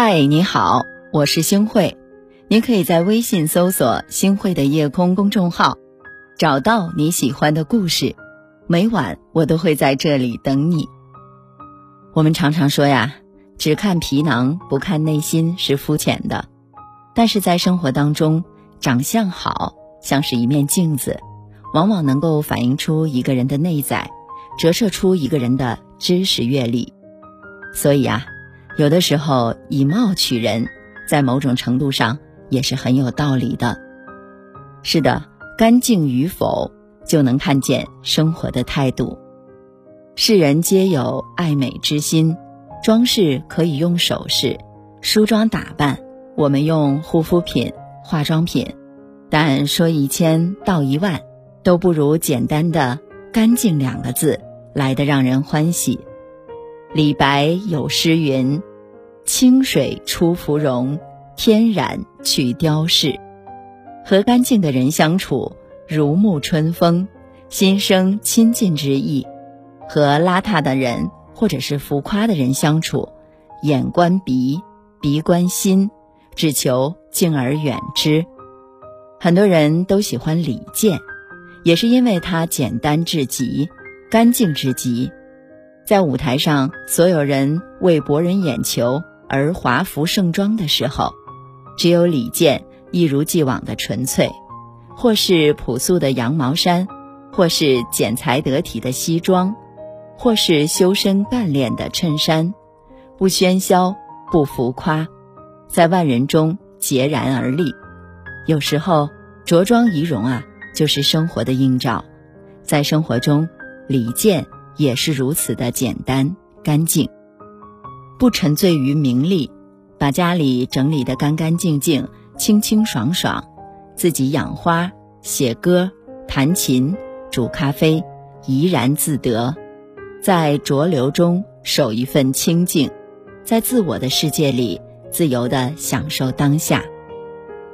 嗨，你好，我是星慧。您可以在微信搜索“星慧的夜空”公众号，找到你喜欢的故事。每晚我都会在这里等你。我们常常说呀，只看皮囊不看内心是肤浅的。但是在生活当中，长相好像是一面镜子，往往能够反映出一个人的内在，折射出一个人的知识阅历。所以啊。有的时候以貌取人，在某种程度上也是很有道理的。是的，干净与否就能看见生活的态度。世人皆有爱美之心，装饰可以用首饰、梳妆打扮，我们用护肤品、化妆品，但说一千道一万，都不如简单的“干净”两个字来的让人欢喜。李白有诗云。清水出芙蓉，天然去雕饰。和干净的人相处，如沐春风，心生亲近之意；和邋遢的人或者是浮夸的人相处，眼观鼻，鼻观心，只求敬而远之。很多人都喜欢李健，也是因为他简单至极，干净至极。在舞台上，所有人为博人眼球。而华服盛装的时候，只有李健一如既往的纯粹，或是朴素的羊毛衫，或是剪裁得体的西装，或是修身干练的衬衫，不喧嚣，不浮夸，在万人中孑然而立。有时候着装仪容啊，就是生活的映照。在生活中，李健也是如此的简单干净。不沉醉于名利，把家里整理得干干净净、清清爽爽，自己养花、写歌、弹琴、煮咖啡，怡然自得，在浊流中守一份清静，在自我的世界里自由地享受当下。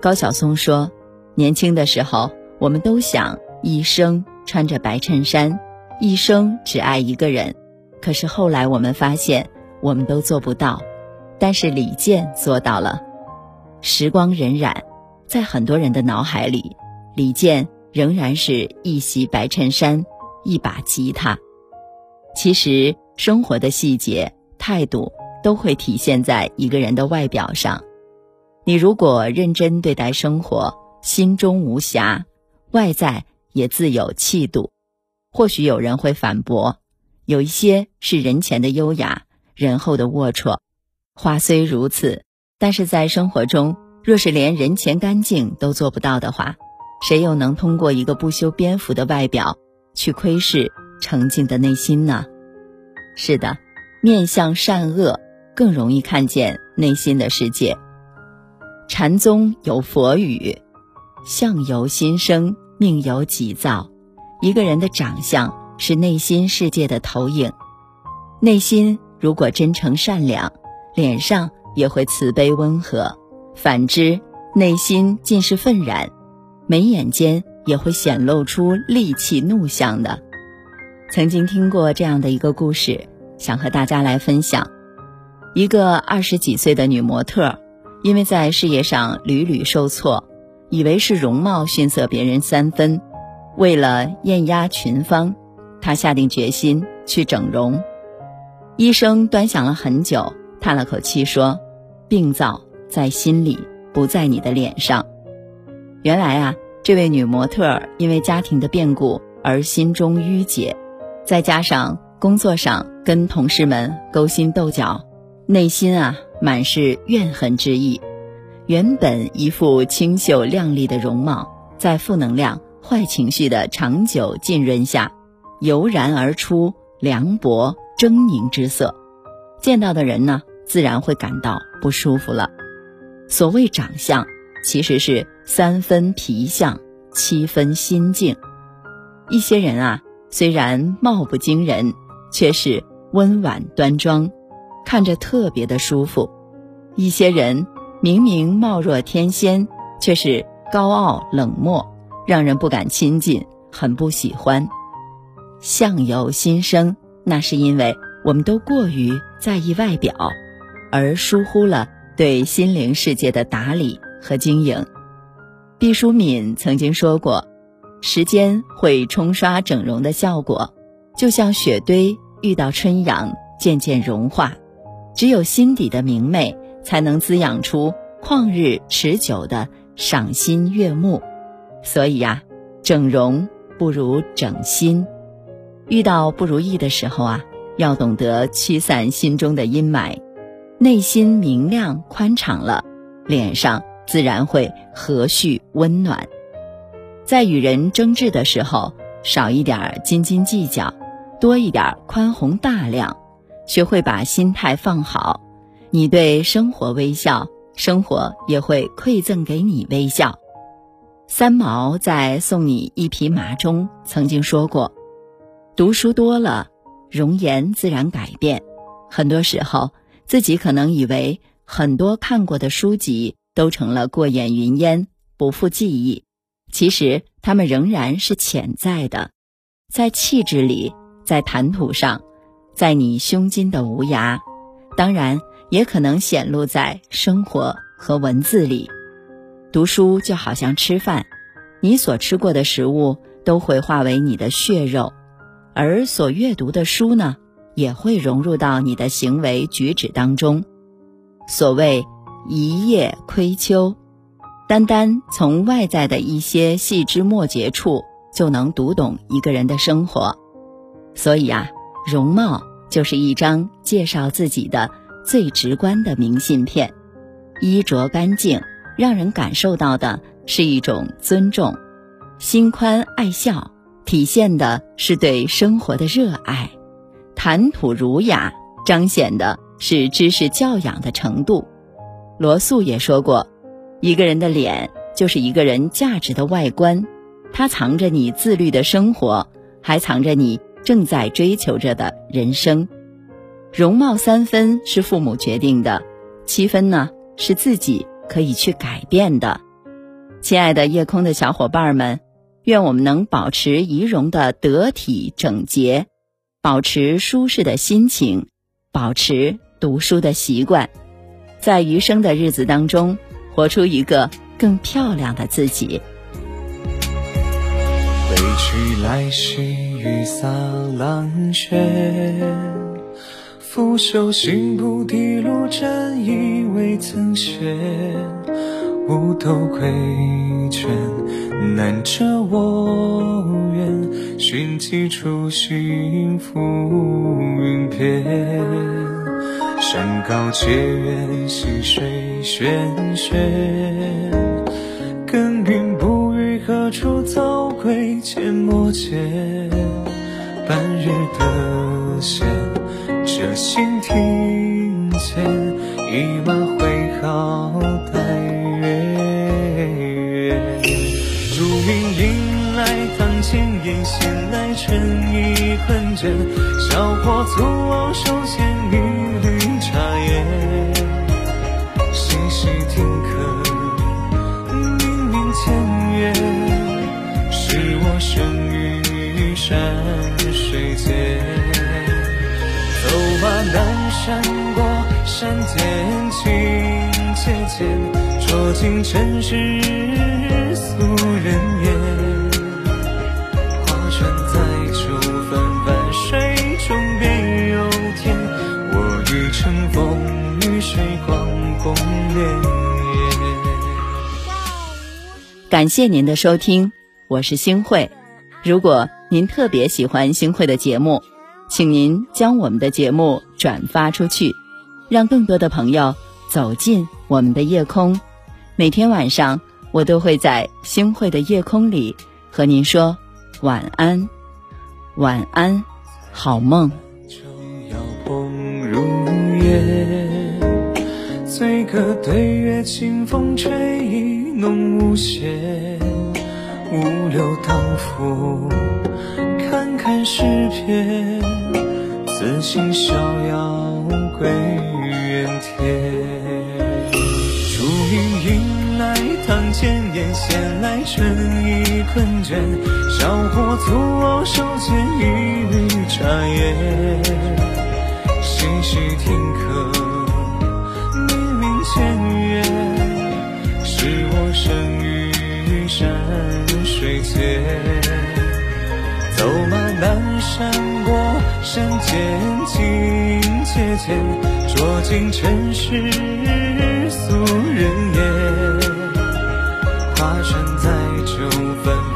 高晓松说：“年轻的时候，我们都想一生穿着白衬衫，一生只爱一个人。可是后来我们发现。”我们都做不到，但是李健做到了。时光荏苒，在很多人的脑海里，李健仍然是一袭白衬衫，一把吉他。其实，生活的细节、态度都会体现在一个人的外表上。你如果认真对待生活，心中无瑕，外在也自有气度。或许有人会反驳，有一些是人前的优雅。人后的龌龊，话虽如此，但是在生活中，若是连人前干净都做不到的话，谁又能通过一个不修边幅的外表去窥视澄净的内心呢？是的，面相善恶更容易看见内心的世界。禅宗有佛语：“相由心生，命由己造。”一个人的长相是内心世界的投影，内心。如果真诚善良，脸上也会慈悲温和；反之，内心尽是愤然，眉眼间也会显露出戾气怒相的。曾经听过这样的一个故事，想和大家来分享：一个二十几岁的女模特，因为在事业上屡屡受挫，以为是容貌逊色别人三分，为了艳压群芳，她下定决心去整容。医生端详了很久，叹了口气说：“病灶在心里，不在你的脸上。”原来啊，这位女模特因为家庭的变故而心中郁结，再加上工作上跟同事们勾心斗角，内心啊满是怨恨之意。原本一副清秀靓丽的容貌，在负能量、坏情绪的长久浸润下，油然而出凉薄。狰狞之色，见到的人呢，自然会感到不舒服了。所谓长相，其实是三分皮相，七分心境。一些人啊，虽然貌不惊人，却是温婉端庄，看着特别的舒服；一些人明明貌若天仙，却是高傲冷漠，让人不敢亲近，很不喜欢。相由心生。那是因为我们都过于在意外表，而疏忽了对心灵世界的打理和经营。毕淑敏曾经说过：“时间会冲刷整容的效果，就像雪堆遇到春阳，渐渐融化。只有心底的明媚，才能滋养出旷日持久的赏心悦目。所以呀，整容不如整心。遇到不如意的时候啊，要懂得驱散心中的阴霾，内心明亮宽敞了，脸上。”自然会和煦温暖。在与人争执的时候，少一点斤斤计较，多一点宽宏大量，学会把心态放好。你对生活微笑，生活也会馈赠给你微笑。三毛在《送你一匹马》中曾经说过：“读书多了，容颜自然改变。很多时候，自己可能以为很多看过的书籍。”都成了过眼云烟，不复记忆。其实他们仍然是潜在的，在气质里，在谈吐上，在你胸襟的无涯。当然，也可能显露在生活和文字里。读书就好像吃饭，你所吃过的食物都会化为你的血肉，而所阅读的书呢，也会融入到你的行为举止当中。所谓。一叶窥秋，单单从外在的一些细枝末节处就能读懂一个人的生活，所以啊，容貌就是一张介绍自己的最直观的明信片。衣着干净，让人感受到的是一种尊重；心宽爱笑，体现的是对生活的热爱；谈吐儒雅，彰显的是知识教养的程度。罗素也说过，一个人的脸就是一个人价值的外观，它藏着你自律的生活，还藏着你正在追求着的人生。容貌三分是父母决定的，七分呢是自己可以去改变的。亲爱的夜空的小伙伴们，愿我们能保持仪容的得体整洁，保持舒适的心情，保持读书的习惯。在余生的日子当中，活出一个更漂亮的自己。归去来兮，雨洒狼血，拂袖行不滴路，战衣未曾卸。五斗归卷，难遮我愿。寻几处心浮云片。山高且远，溪水喧喧。耕耘不语，何处早归？阡陌间，半日得闲，这心庭前，一马挥毫待云隐来堂前言，闲来春意杯盏，小火煮熬手间一缕茶叶，细细听客，明明前缘，是我生于山水间，走马南山过山巅，情切切，酌尽尘世。船载酒，泛泛水中别有天。我欲乘风与水，光共。感谢您的收听，我是星慧。如果您特别喜欢星慧的节目，请您将我们的节目转发出去。让更多的朋友走进我们的夜空。每天晚上，我都会在星慧的夜空里和您说晚安，晚安，好梦。醉歌对月，清风吹意浓无限。五柳当浮，看看诗篇，自信逍遥归。天，千年，闲来春意困倦。小伙足往手牵一缕茶烟，细细听客，明明前。生于山水间，走马南山过山间，境界间，捉尽尘世俗人言，发生在求婚